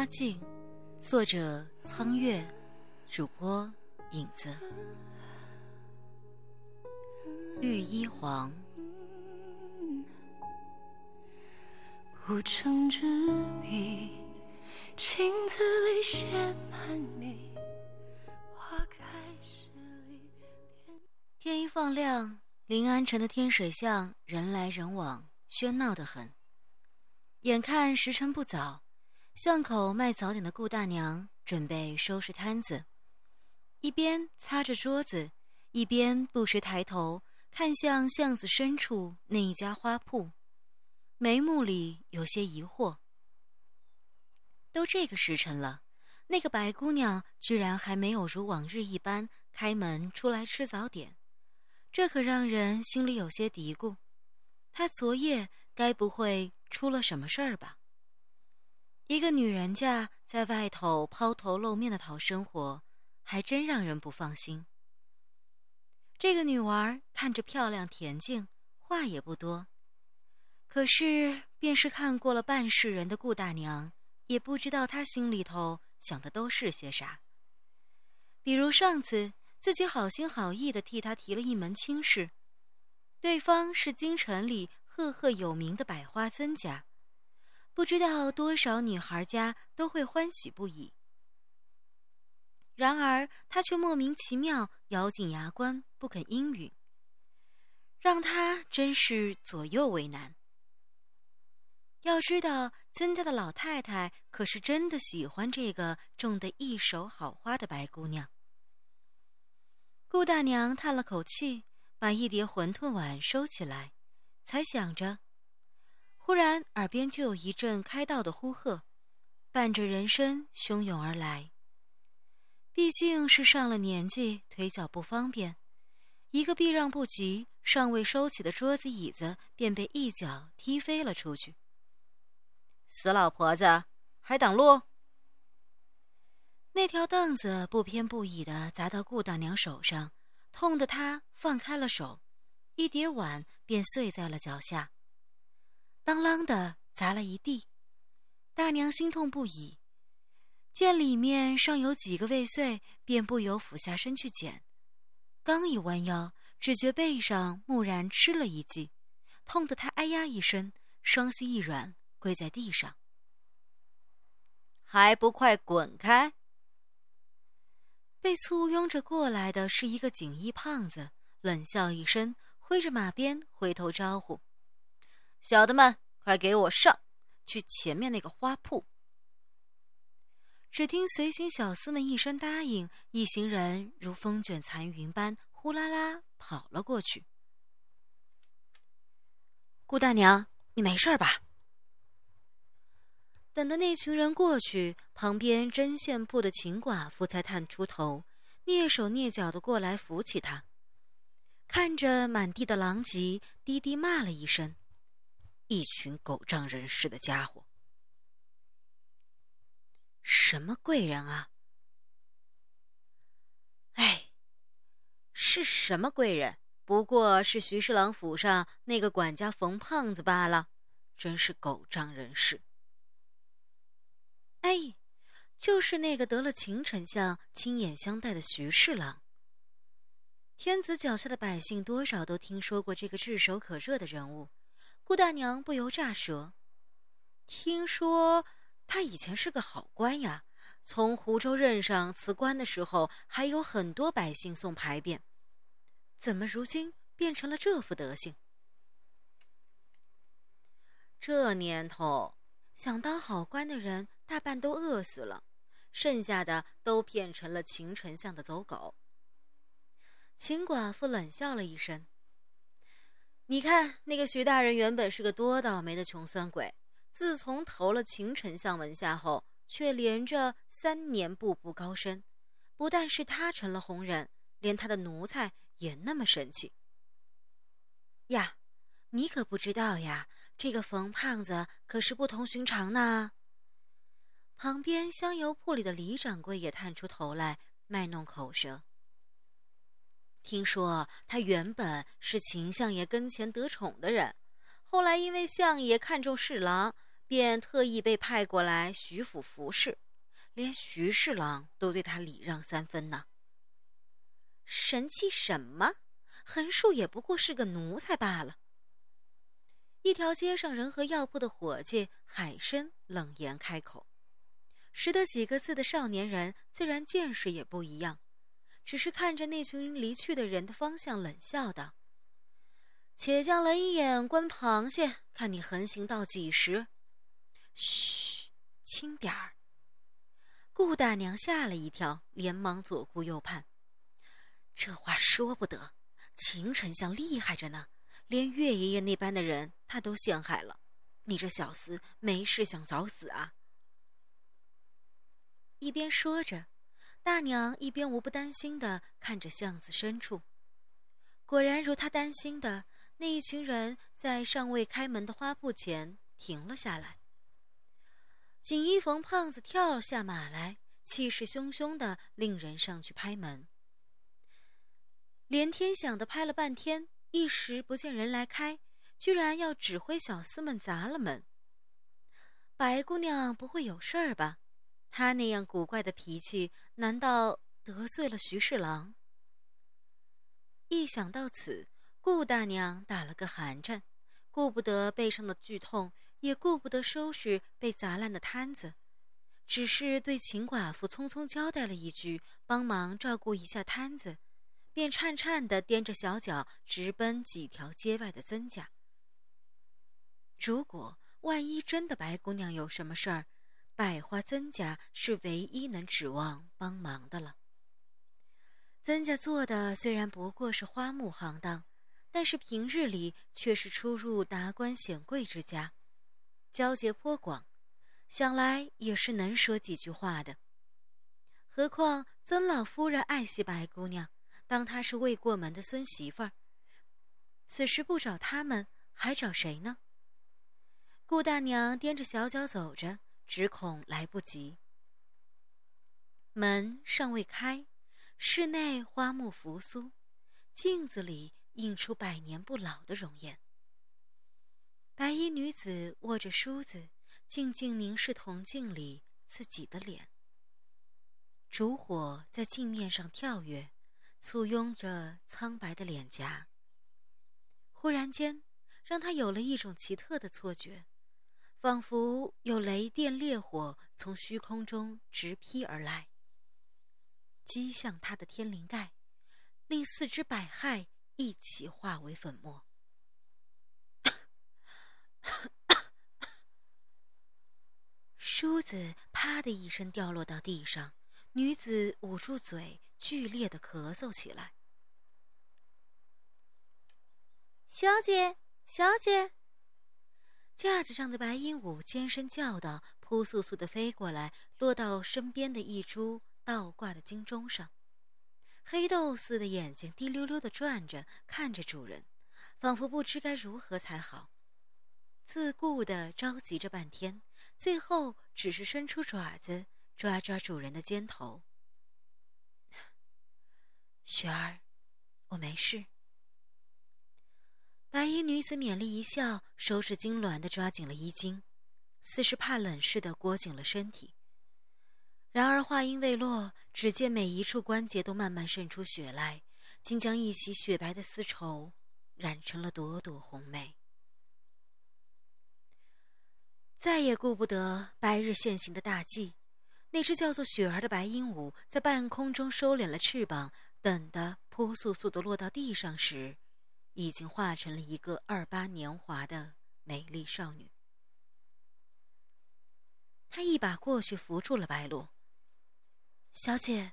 花镜，作者苍月，主播影子。玉衣黄，无成之笔，镜子里写满你。花开时里，天一放亮，临安城的天水巷人来人往，喧闹得很。眼看时辰不早，巷口卖早点的顾大娘准备收拾摊子，一边擦着桌子，一边不时抬头。看向巷子深处那一家花铺，眉目里有些疑惑。都这个时辰了，那个白姑娘居然还没有如往日一般开门出来吃早点，这可让人心里有些嘀咕。她昨夜该不会出了什么事儿吧？一个女人家在外头抛头露面的讨生活，还真让人不放心。这个女娃看着漂亮恬静，话也不多。可是，便是看过了半世人的顾大娘，也不知道她心里头想的都是些啥。比如上次自己好心好意的替她提了一门亲事，对方是京城里赫赫有名的百花曾家，不知道多少女孩家都会欢喜不已。然而，他却莫名其妙咬紧牙关不肯应允，让他真是左右为难。要知道，曾家的老太太可是真的喜欢这个种得一手好花的白姑娘。顾大娘叹了口气，把一碟馄饨碗收起来，才想着，忽然耳边就有一阵开道的呼喝，伴着人声汹涌而来。毕竟是上了年纪，腿脚不方便，一个避让不及，尚未收起的桌子椅子便被一脚踢飞了出去。死老婆子，还挡路！那条凳子不偏不倚的砸到顾大娘手上，痛得她放开了手，一叠碗便碎在了脚下，当啷的砸了一地。大娘心痛不已。见里面尚有几个未碎，便不由俯下身去捡。刚一弯腰，只觉背上蓦然吃了一记，痛得她哎呀一声，双膝一软，跪在地上。还不快滚开！被簇拥着过来的是一个锦衣胖子，冷笑一声，挥着马鞭回头招呼：“小的们，快给我上去前面那个花铺。”只听随行小厮们一声答应，一行人如风卷残云般呼啦啦跑了过去。顾大娘，你没事吧？等的那群人过去，旁边针线铺的秦寡妇才探出头，蹑手蹑脚的过来扶起他，看着满地的狼藉，低低骂了一声：“一群狗仗人势的家伙！”什么贵人啊？哎，是什么贵人？不过是徐侍郎府上那个管家冯胖子罢了，真是狗仗人势。哎，就是那个得了秦丞相亲眼相待的徐侍郎。天子脚下的百姓多少都听说过这个炙手可热的人物，顾大娘不由乍舌。听说。他以前是个好官呀，从湖州任上辞官的时候，还有很多百姓送牌匾。怎么如今变成了这副德行？这年头，想当好官的人大半都饿死了，剩下的都变成了秦丞相的走狗。秦寡妇冷笑了一声：“你看那个徐大人，原本是个多倒霉的穷酸鬼。”自从投了秦丞相门下后，却连着三年步步高升。不但是他成了红人，连他的奴才也那么神气。呀，你可不知道呀，这个冯胖子可是不同寻常呢。旁边香油铺里的李掌柜也探出头来，卖弄口舌。听说他原本是秦相爷跟前得宠的人。后来因为相爷看中侍郎，便特意被派过来徐府服侍，连徐侍郎都对他礼让三分呢。神气什么？横竖也不过是个奴才罢了。一条街上人和药铺的伙计海参冷言开口，识得几个字的少年人自然见识也不一样，只是看着那群离去的人的方向冷笑道：“且将冷眼观螃蟹，看你横行到几时。”嘘，轻点儿。顾大娘吓了一跳，连忙左顾右盼。这话说不得，秦丞相厉害着呢。连岳爷爷那般的人，他都陷害了。你这小厮没事想早死啊？一边说着，大娘一边无不担心的看着巷子深处。果然如她担心的，那一群人在尚未开门的花铺前停了下来。锦衣冯胖子跳下马来，气势汹汹的令人上去拍门。连天响的拍了半天。一时不见人来开，居然要指挥小厮们砸了门。白姑娘不会有事儿吧？他那样古怪的脾气，难道得罪了徐侍郎？一想到此，顾大娘打了个寒颤，顾不得背上的剧痛，也顾不得收拾被砸烂的摊子，只是对秦寡妇匆匆交代了一句：“帮忙照顾一下摊子。”便颤颤地踮着小脚，直奔几条街外的曾家。如果万一真的白姑娘有什么事儿，百花曾家是唯一能指望帮忙的了。曾家做的虽然不过是花木行当，但是平日里却是出入达官显贵之家，交结颇广，想来也是能说几句话的。何况曾老夫人爱惜白姑娘。当她是未过门的孙媳妇儿，此时不找他们，还找谁呢？顾大娘踮着小脚走着，只恐来不及。门尚未开，室内花木扶苏，镜子里映出百年不老的容颜。白衣女子握着梳子，静静凝视铜镜里自己的脸。烛火在镜面上跳跃。簇拥着苍白的脸颊，忽然间，让他有了一种奇特的错觉，仿佛有雷电烈火从虚空中直劈而来，击向他的天灵盖，令四肢百骸一起化为粉末。梳子啪的一声掉落到地上，女子捂住嘴。剧烈的咳嗽起来。小姐，小姐！架子上的白鹦鹉尖声叫道，扑簌簌的飞过来，落到身边的一株倒挂的金钟上。黑豆似的眼睛滴溜溜的转着，看着主人，仿佛不知该如何才好。自顾的着急着半天，最后只是伸出爪子抓抓主人的肩头。雪儿，我没事。白衣女子勉力一笑，手指痉挛的抓紧了衣襟，似是怕冷似的裹紧了身体。然而话音未落，只见每一处关节都慢慢渗出血来，竟将一袭雪白的丝绸染成了朵朵红梅。再也顾不得白日现行的大计，那只叫做雪儿的白鹦鹉在半空中收敛了翅膀。等的扑簌簌的落到地上时，已经化成了一个二八年华的美丽少女。他一把过去扶住了白罗。小姐，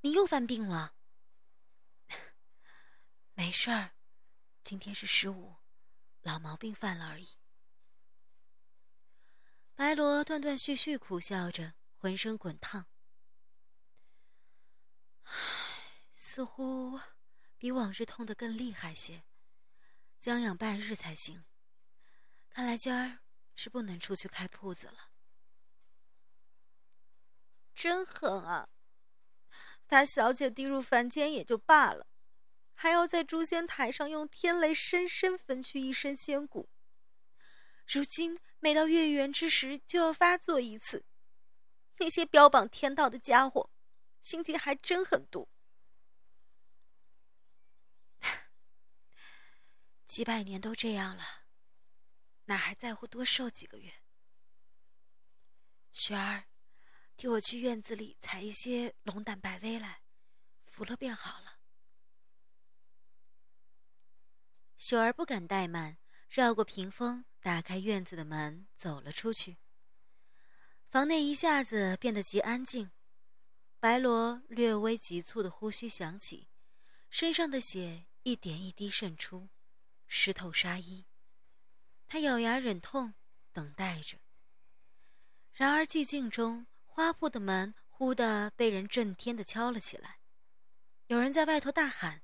你又犯病了。没事儿，今天是十五，老毛病犯了而已。白罗断断续续苦笑着，浑身滚烫。似乎比往日痛得更厉害些，将养半日才行。看来今儿是不能出去开铺子了。真狠啊！把小姐滴入凡间也就罢了，还要在诛仙台上用天雷深深分去一身仙骨。如今每到月圆之时就要发作一次。那些标榜天道的家伙，心机还真很毒。几百年都这样了，哪还在乎多受几个月？雪儿，替我去院子里采一些龙胆白薇来，服了便好了。雪儿不敢怠慢，绕过屏风，打开院子的门，走了出去。房内一下子变得极安静，白罗略微急促的呼吸响起，身上的血一点一滴渗出，湿透纱衣。他咬牙忍痛，等待着。然而寂静中，花铺的门忽地被人震天的敲了起来，有人在外头大喊。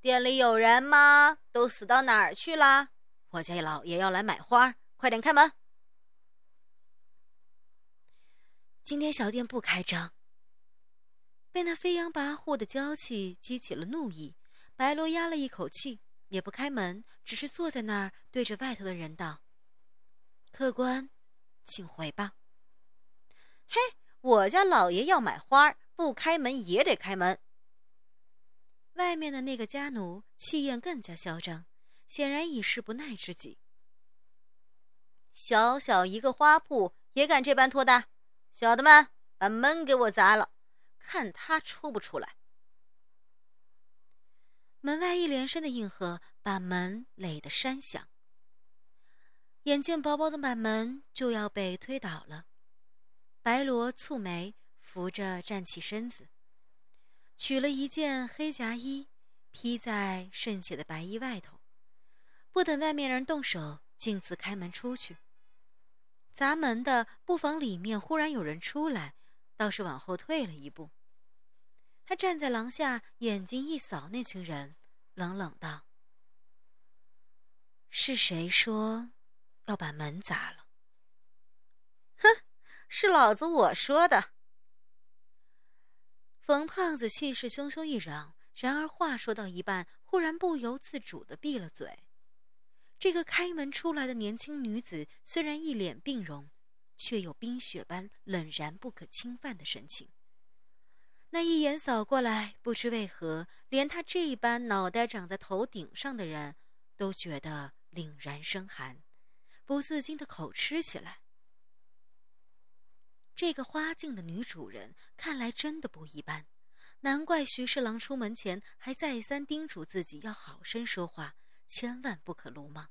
店里有人吗？都死到哪儿去了？我家老爷要来买花，快点开门。今天小店不开张。被那飞扬跋扈的娇气激起了怒意，白罗压了一口气，也不开门，只是坐在那儿，对着外头的人道：“客官，请回吧。”嘿，我家老爷要买花，不开门也得开门。外面的那个家奴气焰更加嚣张，显然已是不耐之极。小小一个花铺也敢这般拖大？小的们，把门给我砸了，看他出不出来！门外一连声的应和，把门垒得山响。眼见薄薄的板门就要被推倒了，白罗蹙眉，扶着站起身子。取了一件黑夹衣，披在渗血的白衣外头，不等外面人动手，径自开门出去。砸门的不妨里面忽然有人出来，倒是往后退了一步。他站在廊下，眼睛一扫那群人，冷冷道：“是谁说要把门砸了？”“哼，是老子我说的。”冯胖子气势汹汹一嚷，然而话说到一半，忽然不由自主的闭了嘴。这个开门出来的年轻女子虽然一脸病容，却有冰雪般冷然不可侵犯的神情。那一眼扫过来，不知为何，连他这般脑袋长在头顶上的人都觉得凛然生寒，不自禁的口吃起来。这个花镜的女主人看来真的不一般，难怪徐侍郎出门前还再三叮嘱自己要好生说话，千万不可鲁莽。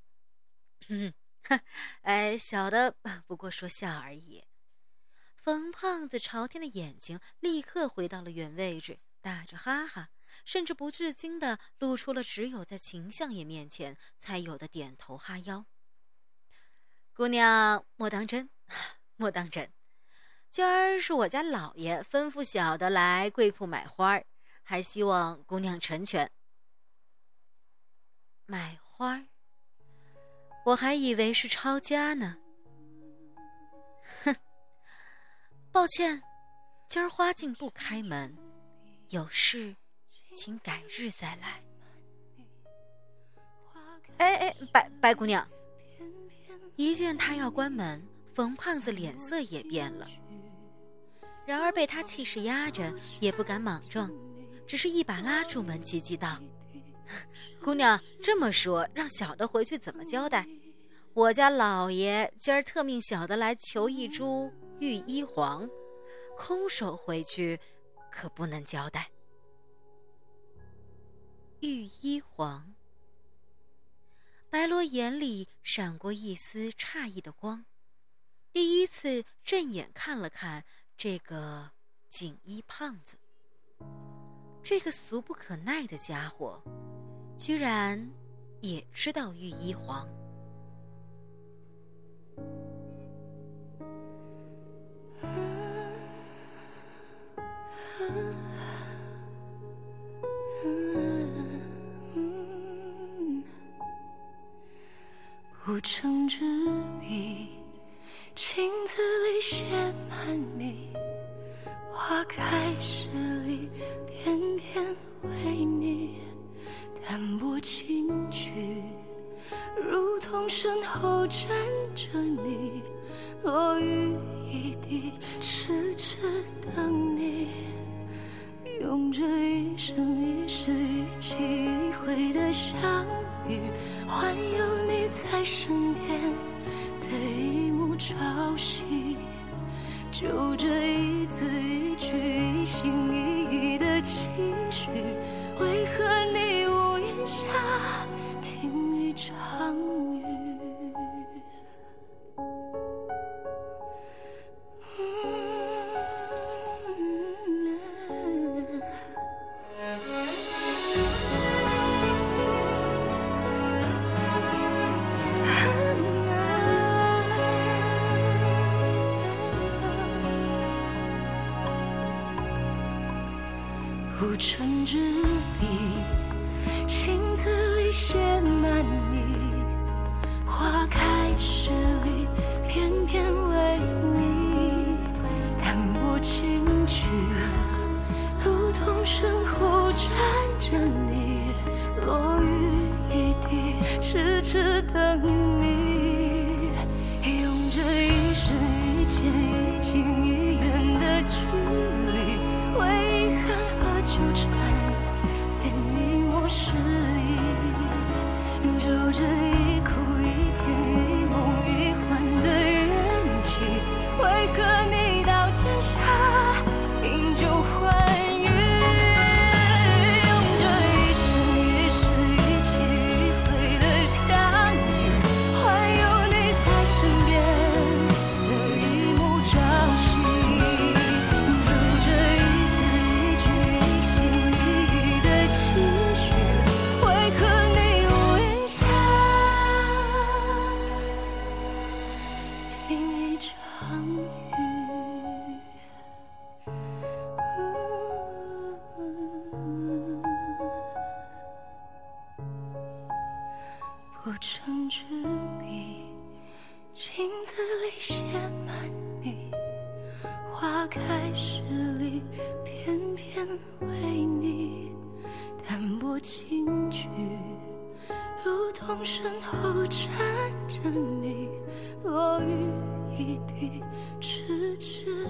哼，哎，小的不过说笑而已。冯胖子朝天的眼睛立刻回到了原位置，打着哈哈，甚至不自禁的露出了只有在秦相爷面前才有的点头哈腰。姑娘莫当真，莫当真。今儿是我家老爷吩咐小的来贵铺买花，还希望姑娘成全。买花，我还以为是抄家呢。哼，抱歉，今儿花镜不开门，有事请改日再来。哎哎，白白姑娘，一见他要关门，冯胖子脸色也变了。然而被他气势压着，也不敢莽撞，只是一把拉住门，急急道：“ 姑娘这么说，让小的回去怎么交代？我家老爷今儿特命小的来求一株御医黄，空手回去可不能交代。”御医黄，白罗眼里闪过一丝诧异的光，第一次正眼看了看。这个锦衣胖子，这个俗不可耐的家伙，居然也知道御医黄。不成纸笔，镜子里写满你。花开时里，偏偏为你淡泊轻举，如同。身后站着你，落雨一地，痴痴等你，用这一生一世一期一会的相遇，换有你在身边的一幕朝夕。就这一字一句，一心一意的期许，为何你屋檐下听一场雨？无尘之笔，情字里写满你，花开时里，偏偏为你淡泊轻曲，如同身后站着你，落雨一滴，痴痴等镜子里写满你，花开十里，偏偏为你淡泊轻举，如同身后站着你，落雨一地，痴痴。